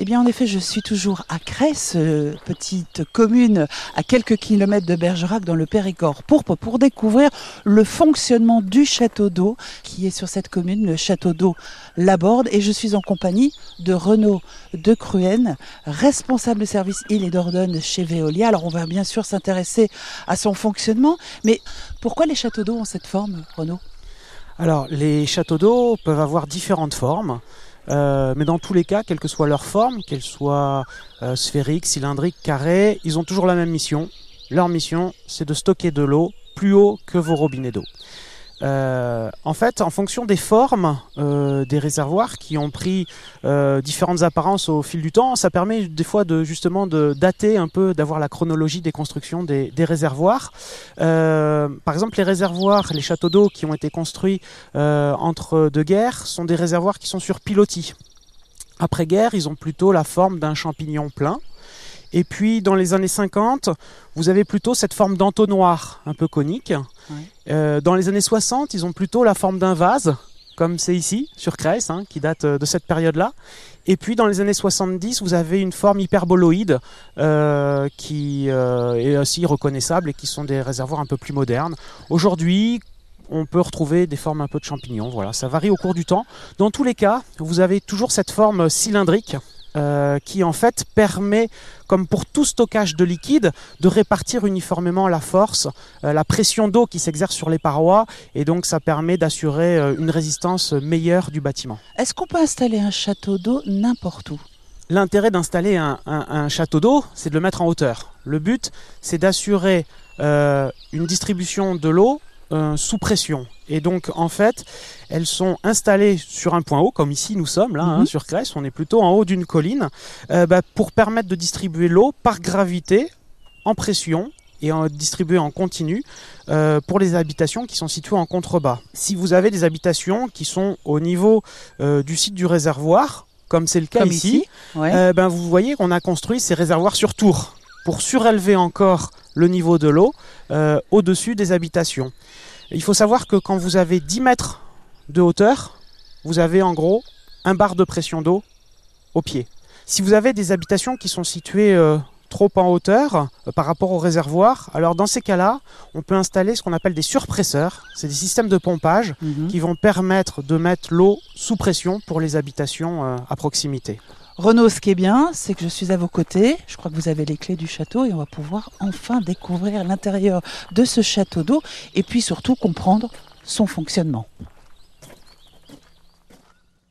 Eh bien, en effet, je suis toujours à Cresse, petite commune à quelques kilomètres de Bergerac dans le Périgord pourpre, pour découvrir le fonctionnement du château d'eau qui est sur cette commune, le château d'eau Laborde. Et je suis en compagnie de Renaud de Cruenne, responsable de service île et Dordogne chez Veolia. Alors, on va bien sûr s'intéresser à son fonctionnement, mais pourquoi les châteaux d'eau ont cette forme, Renaud? Alors, les châteaux d'eau peuvent avoir différentes formes. Euh, mais dans tous les cas, quelle que soit leur forme, qu'elle soit euh, sphérique, cylindrique, ils ont toujours la même mission. Leur mission, c'est de stocker de l'eau plus haut que vos robinets d'eau. Euh, en fait, en fonction des formes euh, des réservoirs qui ont pris euh, différentes apparences au fil du temps, ça permet des fois de justement de dater un peu, d'avoir la chronologie des constructions des, des réservoirs. Euh, par exemple, les réservoirs, les châteaux d'eau qui ont été construits euh, entre deux guerres sont des réservoirs qui sont sur pilotis. Après guerre, ils ont plutôt la forme d'un champignon plein. Et puis dans les années 50, vous avez plutôt cette forme d'entonnoir un peu conique. Ouais. Euh, dans les années 60, ils ont plutôt la forme d'un vase, comme c'est ici, sur Crèce, hein, qui date euh, de cette période-là. Et puis dans les années 70, vous avez une forme hyperboloïde euh, qui euh, est aussi reconnaissable et qui sont des réservoirs un peu plus modernes. Aujourd'hui, on peut retrouver des formes un peu de champignons. Voilà, ça varie au cours du temps. Dans tous les cas, vous avez toujours cette forme cylindrique euh, qui en fait permet, comme pour tout stockage de liquide, de répartir uniformément la force, euh, la pression d'eau qui s'exerce sur les parois, et donc ça permet d'assurer euh, une résistance meilleure du bâtiment. Est-ce qu'on peut installer un château d'eau n'importe où? L'intérêt d'installer un, un- un château d'eau, c'est de le mettre en hauteur. Le but, c'est d'assurer une distribution de l'eau euh, sous pression. Et donc, en fait, elles sont installées sur un point haut, comme ici nous sommes, là, hein, Mhm. sur Crèce. On est plutôt en haut d'une colline, euh, bah, pour permettre de distribuer l'eau par gravité, en pression, et en distribuer en continu euh, pour les habitations qui sont situées en contrebas. Si vous avez des habitations qui sont au niveau euh, du site du réservoir, comme c'est le cas Comme ici, ici, ouais. euh, ben, vous voyez qu'on a construit ces réservoirs sur tour pour surélever encore le niveau de l'eau euh, au-dessus des habitations. Il faut savoir que quand vous avez 10 mètres de hauteur, vous avez en gros un bar de pression d'eau au pied. Si vous avez des habitations qui sont situées euh, trop en hauteur euh, par rapport au réservoir, alors dans ces cas-là, on peut installer ce qu'on appelle des surpresseurs. C'est des systèmes de pompage Mhm. qui vont permettre de mettre l'eau sous pression pour les habitations euh, à proximité. Renaud, ce qui est bien, c'est que je suis à vos côtés. Je crois que vous avez les clés du château et on va pouvoir enfin découvrir l'intérieur de ce château d'eau et puis surtout comprendre son fonctionnement.